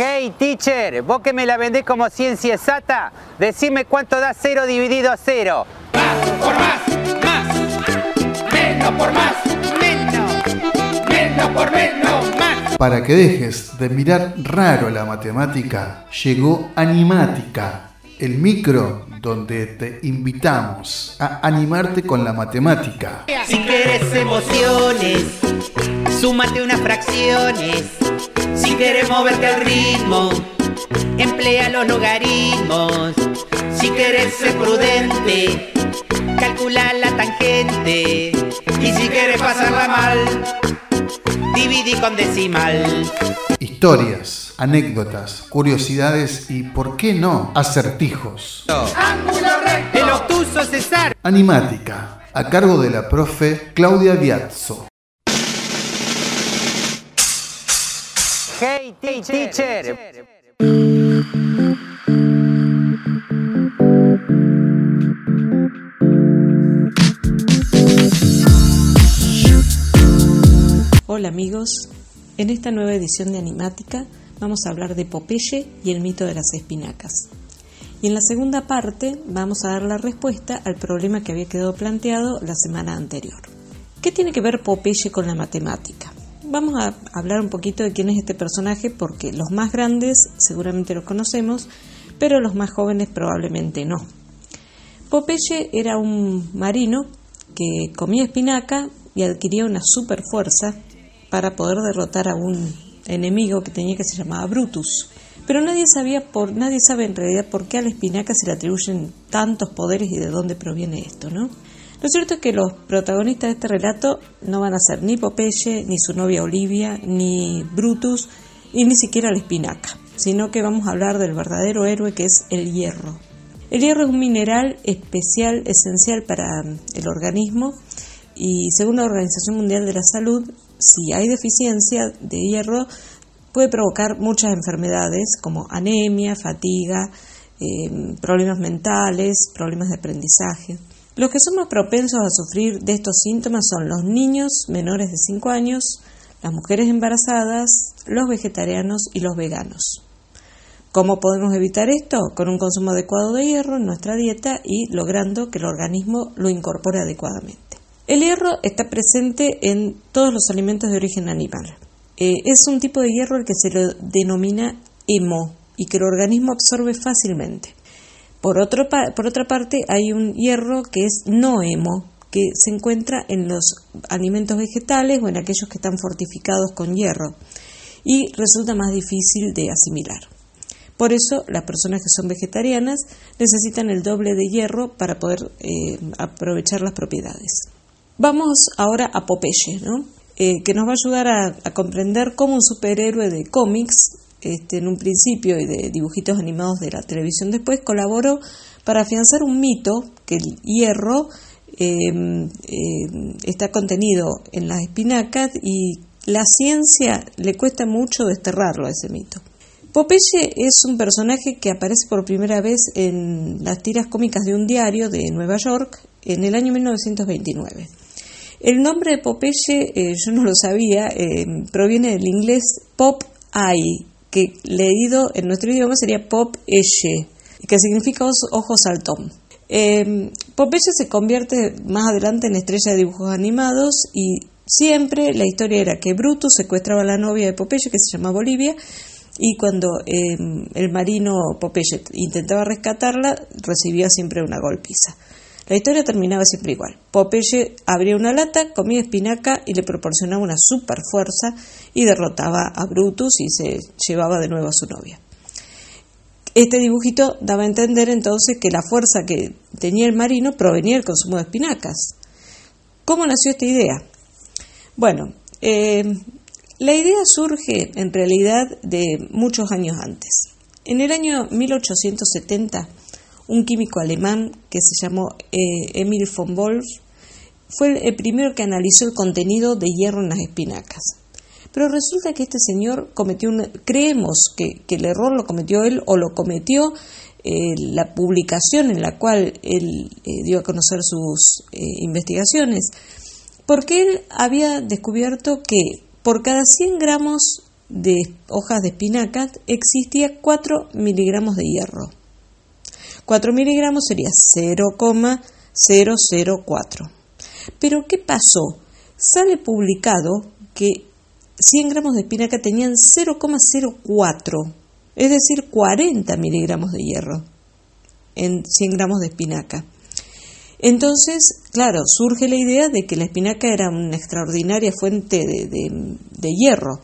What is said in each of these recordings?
Hey teacher, vos que me la vendés como ciencia exacta, decime cuánto da cero dividido a cero. Más por más, más. Menos por más, menos. Menos por menos, más. Para que dejes de mirar raro la matemática, llegó Animática, el micro donde te invitamos a animarte con la matemática. Si quieres emociones, súmate unas fracciones. Si quieres moverte al ritmo, emplea los logaritmos. Si quieres ser prudente, calcula la tangente. Y si quieres pasarla mal, dividí con decimal. Historias, anécdotas, curiosidades y, ¿por qué no?, acertijos. El obtuso César. Animática, a cargo de la profe Claudia Biazzo. Hey teacher. Hola amigos, en esta nueva edición de Animática vamos a hablar de Popeye y el mito de las espinacas. Y en la segunda parte vamos a dar la respuesta al problema que había quedado planteado la semana anterior. ¿Qué tiene que ver Popeye con la matemática? Vamos a hablar un poquito de quién es este personaje porque los más grandes seguramente los conocemos, pero los más jóvenes probablemente no. Popeye era un marino que comía espinaca y adquiría una super fuerza para poder derrotar a un enemigo que tenía que se llamaba Brutus. Pero nadie sabía por nadie sabe en realidad por qué a la espinaca se le atribuyen tantos poderes y de dónde proviene esto, ¿no? Lo cierto es que los protagonistas de este relato no van a ser ni Popeye, ni su novia Olivia, ni Brutus, y ni siquiera la espinaca, sino que vamos a hablar del verdadero héroe que es el hierro. El hierro es un mineral especial, esencial para el organismo, y según la Organización Mundial de la Salud, si hay deficiencia de hierro, puede provocar muchas enfermedades como anemia, fatiga, eh, problemas mentales, problemas de aprendizaje. Los que son más propensos a sufrir de estos síntomas son los niños menores de 5 años, las mujeres embarazadas, los vegetarianos y los veganos. ¿Cómo podemos evitar esto? Con un consumo adecuado de hierro en nuestra dieta y logrando que el organismo lo incorpore adecuadamente. El hierro está presente en todos los alimentos de origen animal. Eh, es un tipo de hierro el que se lo denomina hemo y que el organismo absorbe fácilmente. Por, otro por otra parte, hay un hierro que es no hemo, que se encuentra en los alimentos vegetales o en aquellos que están fortificados con hierro y resulta más difícil de asimilar. Por eso, las personas que son vegetarianas necesitan el doble de hierro para poder eh, aprovechar las propiedades. Vamos ahora a Popeye. Eh, que nos va a ayudar a, comprender cómo un superhéroe de cómics, este, en un principio y de dibujitos animados de la televisión después, colaboró para afianzar un mito que el hierro eh, eh, está contenido en las espinacas y la ciencia le cuesta mucho desterrarlo a ese mito. Popeye es un personaje que aparece por primera vez en las tiras cómicas de un diario de Nueva York en el año 1929. El nombre de Popeye, eh, yo no lo sabía, eh, proviene del inglés pop eye, que leído en nuestro idioma sería pop eye, que significa ojos saltón. Eh, Popeye se convierte más adelante en estrella de dibujos animados y siempre la historia era que Brutus secuestraba a la novia de Popeye, que se llama Bolivia, y cuando el marino Popeye intentaba rescatarla, recibía siempre una golpiza. La historia terminaba siempre igual. Popeye abría una lata, comía espinaca y le proporcionaba una super fuerza y derrotaba a Brutus y se llevaba de nuevo a su novia. Este dibujito daba a entender entonces que la fuerza que tenía el marino provenía del consumo de espinacas. ¿Cómo nació esta idea? Bueno, eh, la idea surge en realidad de muchos años antes. En el año 1870, un químico alemán que se llamó eh, Emil von Wolf, fue el primero que analizó el contenido de hierro en las espinacas. Pero resulta que este señor cometió un... creemos que, el error lo cometió él o lo cometió eh, la publicación en la cual él eh, dio a conocer sus investigaciones, porque él había descubierto que por cada 100 gramos de hojas de espinaca existía 4 miligramos de hierro. 4 miligramos sería 0,004. Pero ¿qué pasó? Sale publicado que 100 gramos de espinaca tenían 0,04, es decir, 40 miligramos de hierro en 100 gramos de espinaca. Entonces, claro, surge la idea de que la espinaca era una extraordinaria fuente de, hierro.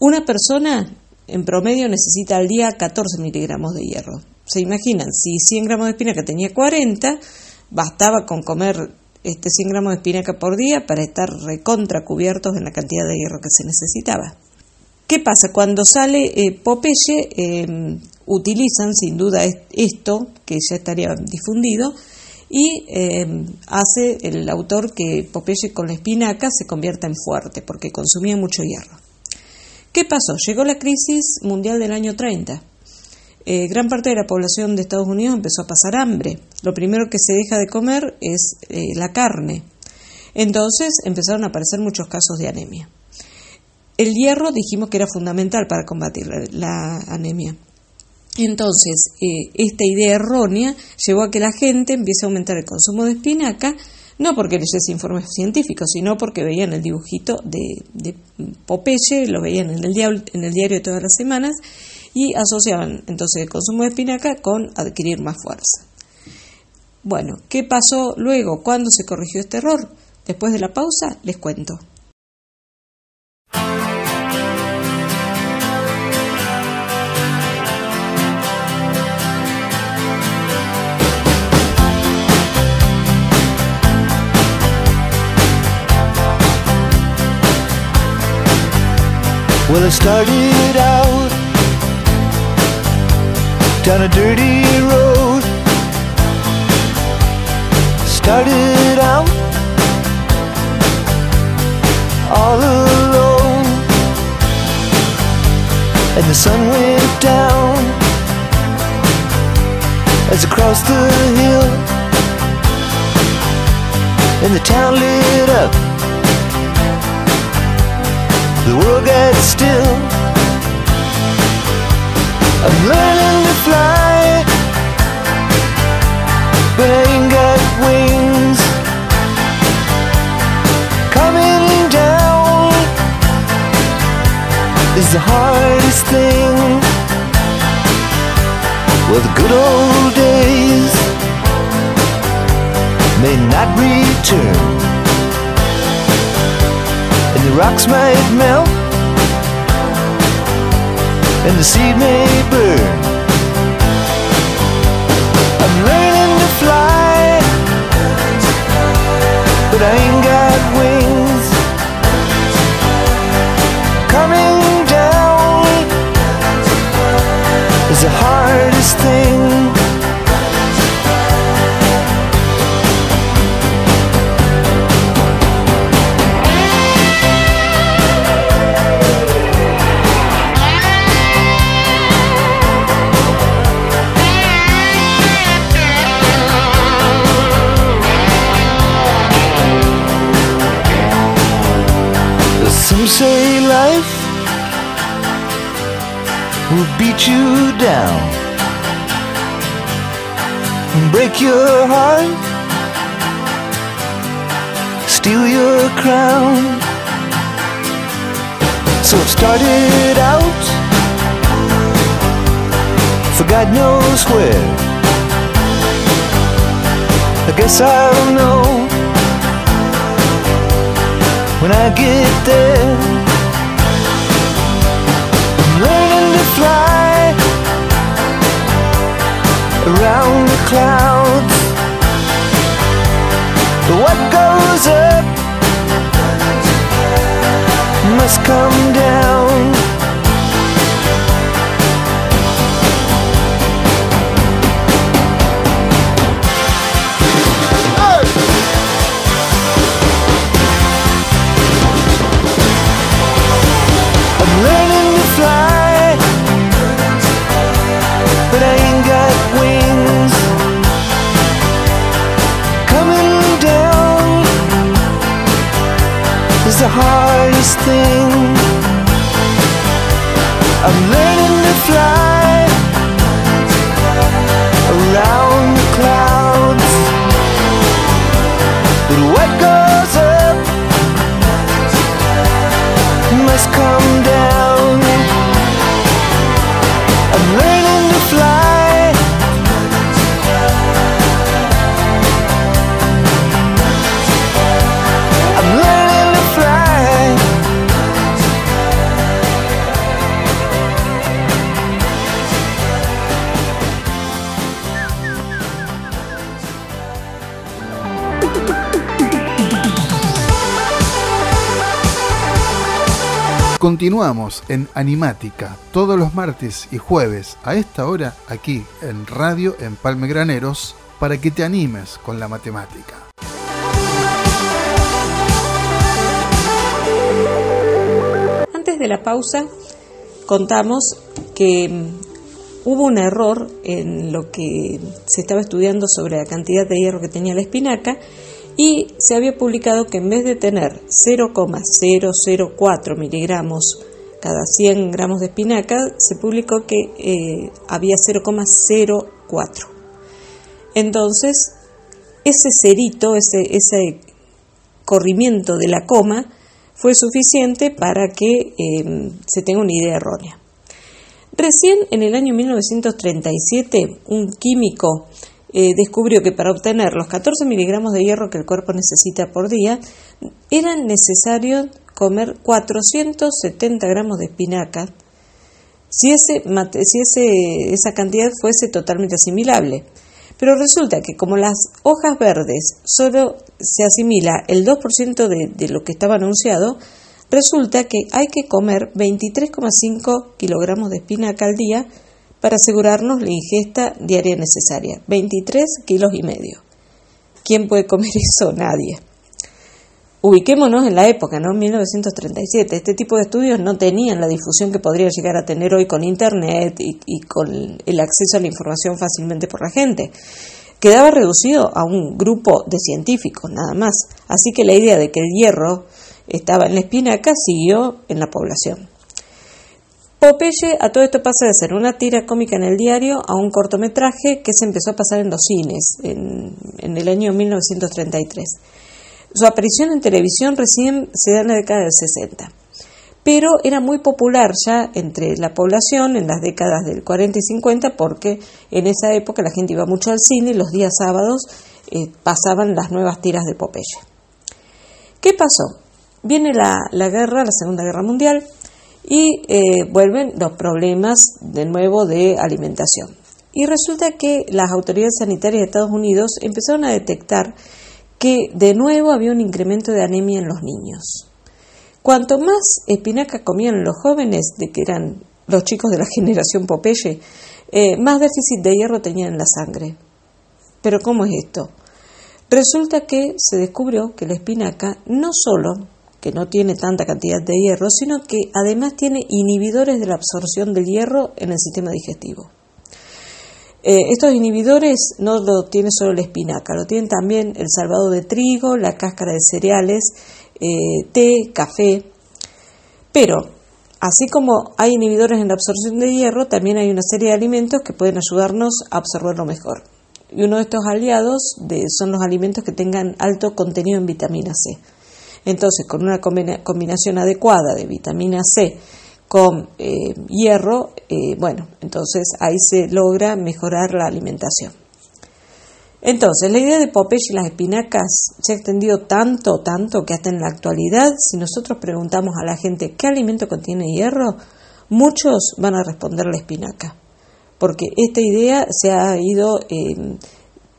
Una persona en promedio necesita al día 14 miligramos de hierro. Se imaginan, si 100 gramos de espinaca tenía 40, bastaba con comer este 100 gramos de espinaca por día para estar recontra cubiertos en la cantidad de hierro que se necesitaba. ¿Qué pasa? Cuando sale eh, Popeye, em, utilizan sin duda esto, que ya estaría difundido, y em, hace el autor que Popeye con la espinaca se convierta en fuerte, porque consumía mucho hierro. ¿Qué pasó? Llegó la crisis mundial del año 30 eh, gran parte de la población de Estados Unidos empezó a pasar hambre. Lo primero que se deja de comer es eh, la carne. Entonces empezaron a aparecer muchos casos de anemia. El hierro dijimos que era fundamental para combatir la, anemia. Entonces, eh, esta idea errónea llevó a que la gente empiece a aumentar el consumo de espinaca, no porque leyese informes científicos, sino porque veían el dibujito de, Popeye, lo veían en el, en el diario todas las semanas, y asociaban entonces el consumo de espinaca con adquirir más fuerza. Bueno, ¿qué pasó luego? ¿Cuándo se corrigió este error? Después de la pausa les cuento. Down a dirty road. Started out all alone, and the sun went down as across the hill, and the town lit up. The world got still. I'm learning to fly, wings. Coming down is the hardest thing. Well, the good old days may not return, and the rocks might melt and the seed may burn. I'm learning to fly, but I ain't got wings. Coming down is the hardest thing. Say life will beat you down and break your heart, steal your crown. So it started out for God knows where. I guess I'll know when I get there. I'm learning to fly around the clouds. But what goes up must come down. Continuamos en Animática todos los martes y jueves a esta hora aquí en Radio Empalme Graneros para que te animes con la matemática. Antes de la pausa contamos que mm, hubo un error en lo que se estaba estudiando sobre la cantidad de hierro que tenía la espinaca y se había publicado que en vez de tener 0,004 miligramos cada 100 gramos de espinaca, se publicó que eh, había 0,04. Entonces, ese cerito, ese, ese corrimiento de la coma, fue suficiente para que eh, se tenga una idea errónea. Recién en el año 1937, un químico eh, descubrió que para obtener los 14 miligramos de hierro que el cuerpo necesita por día, era necesario comer 470 gramos de espinaca si, ese, si ese- esa cantidad fuese totalmente asimilable. Pero resulta que como las hojas verdes solo se asimila el 2% de, de lo que estaba anunciado, resulta que hay que comer 23,5 kilogramos de espinaca al día para asegurarnos la ingesta diaria necesaria. 23 kilos y medio. ¿Quién puede comer eso? Nadie. Ubiquémonos en la época, ¿no? 1937. Este tipo de estudios no tenían la difusión que podría llegar a tener hoy con Internet y, y con el acceso a la información fácilmente por la gente. Quedaba reducido a un grupo de científicos, nada más. Así que la idea de que el hierro estaba en la espinaca siguió en la población. Popeye a todo esto pasa de ser una tira cómica en el diario a un cortometraje que se empezó a pasar en los cines en, el año 1933. Su aparición en televisión recién se da en la década del 60, pero era muy popular ya entre la población en las décadas del 40 y 50 porque en esa época la gente iba mucho al cine y los días sábados eh, pasaban las nuevas tiras de Popeye. ¿Qué pasó? Viene la, la guerra, la Segunda Guerra Mundial, y eh, vuelven los problemas de nuevo de alimentación. Y resulta que las autoridades sanitarias de Estados Unidos empezaron a detectar que de nuevo había un incremento de anemia en los niños. Cuanto más espinaca comían los jóvenes, de que eran los chicos de la generación Popeye, eh, más déficit de hierro tenían en la sangre. Pero ¿cómo es esto? Resulta que se descubrió que la espinaca no solo que no tiene tanta cantidad de hierro, sino que además tiene inhibidores de la absorción del hierro en el sistema digestivo. Eh, estos inhibidores no lo tiene solo la espinaca, lo tienen también el salvado de trigo, la cáscara de cereales, eh, té, café. Pero, así como hay inhibidores en la absorción de hierro, también hay una serie de alimentos que pueden ayudarnos a absorberlo mejor. Y uno de estos aliados son los alimentos que tengan alto contenido en vitamina C. Entonces, con una combina- combinación adecuada de vitamina C con eh, hierro, eh, bueno, entonces ahí se logra mejorar la alimentación. Entonces, la idea de Popeye y las espinacas se ha extendido tanto, tanto, que hasta en la actualidad, si nosotros preguntamos a la gente qué alimento contiene hierro, muchos van a responder la espinaca, porque esta idea se ha ido eh,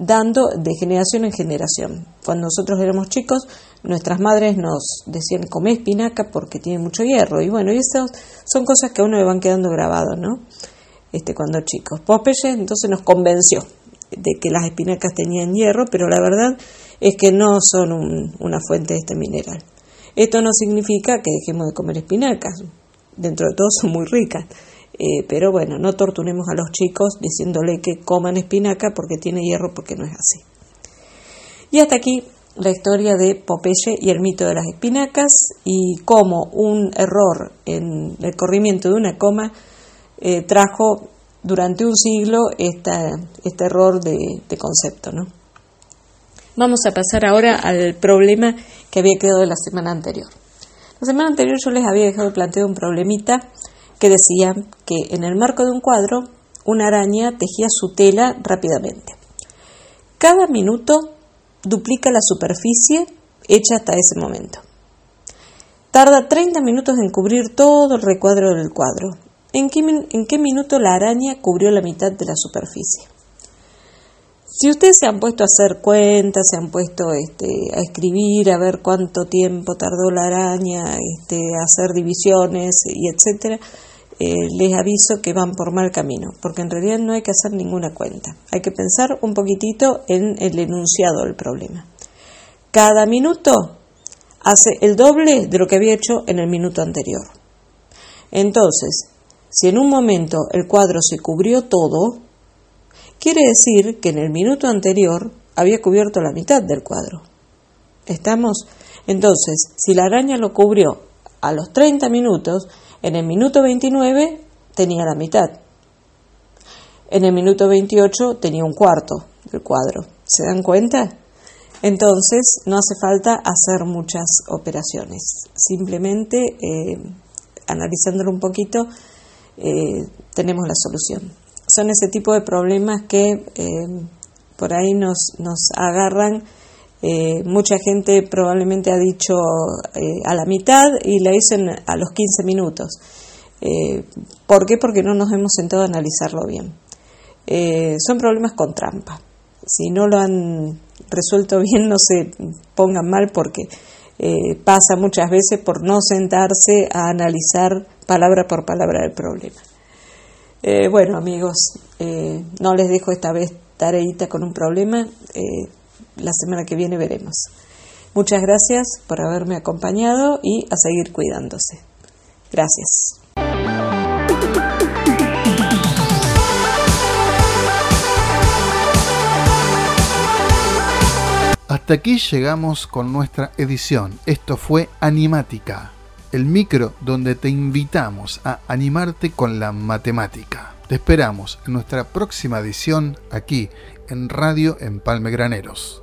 dando de generación en generación. Cuando nosotros éramos chicos, nuestras madres nos decían come espinaca porque tiene mucho hierro, y bueno, y esas son cosas que a uno le van quedando grabados, ¿no? Este, cuando chicos. Popeye entonces nos convenció de que las espinacas tenían hierro, pero la verdad es que no son un- una fuente de este mineral. Esto no significa que dejemos de comer espinacas, dentro de todo son muy ricas, Eh, pero bueno, no torturemos a los chicos diciéndole que coman espinaca porque tiene hierro, porque no es así. Y hasta aquí la historia de Popeye y el mito de las espinacas y cómo un error en el corrimiento de una coma eh, trajo durante un siglo este error de, de concepto. ¿no? Vamos a pasar ahora al problema que había quedado la semana anterior. La semana anterior yo les había dejado planteado un problemita que decía que en el marco de un cuadro una araña tejía su tela rápidamente. Cada minuto duplica la superficie hecha hasta ese momento. Tarda 30 minutos en cubrir todo el recuadro del cuadro. ¿En qué, ¿En qué, minuto la araña cubrió la mitad de la superficie? Si ustedes se han puesto a hacer cuentas, se han puesto este, a escribir, a ver cuánto tiempo tardó la araña, este, a hacer divisiones y etcétera, eh, les aviso que van por mal camino, porque en realidad no hay que hacer ninguna cuenta. Hay que pensar un poquitito en el enunciado del problema. Cada minuto hace el doble de lo que había hecho en el minuto anterior. Entonces, si en un momento el cuadro se cubrió todo, quiere decir que en el minuto anterior había cubierto la mitad del cuadro. ¿Estamos? Entonces, si la araña lo cubrió a los 30 minutos, en el minuto 29 tenía la mitad. En el minuto 28 tenía un cuarto del cuadro. ¿Se dan cuenta? Entonces no hace falta hacer muchas operaciones. Simplemente eh, analizándolo un poquito eh, tenemos la solución. Son ese tipo de problemas que eh, por ahí nos, nos agarran. Eh, mucha gente probablemente ha dicho eh, a la mitad y la dicen a los 15 minutos. Eh, ¿Por qué? Porque no nos hemos sentado a analizarlo bien. son problemas con trampa. Si no lo han resuelto bien, no se pongan mal porque pasa muchas veces por no sentarse a analizar palabra por palabra el problema. bueno, amigos, no les dejo esta vez tareita con un problema la semana que viene veremos. Muchas gracias por haberme acompañado y a seguir cuidándose. Gracias. Hasta aquí llegamos con nuestra edición. Esto fue Animática, el micro donde te invitamos a animarte con la matemática. Te esperamos en nuestra próxima edición aquí en Radio Empalme Graneros.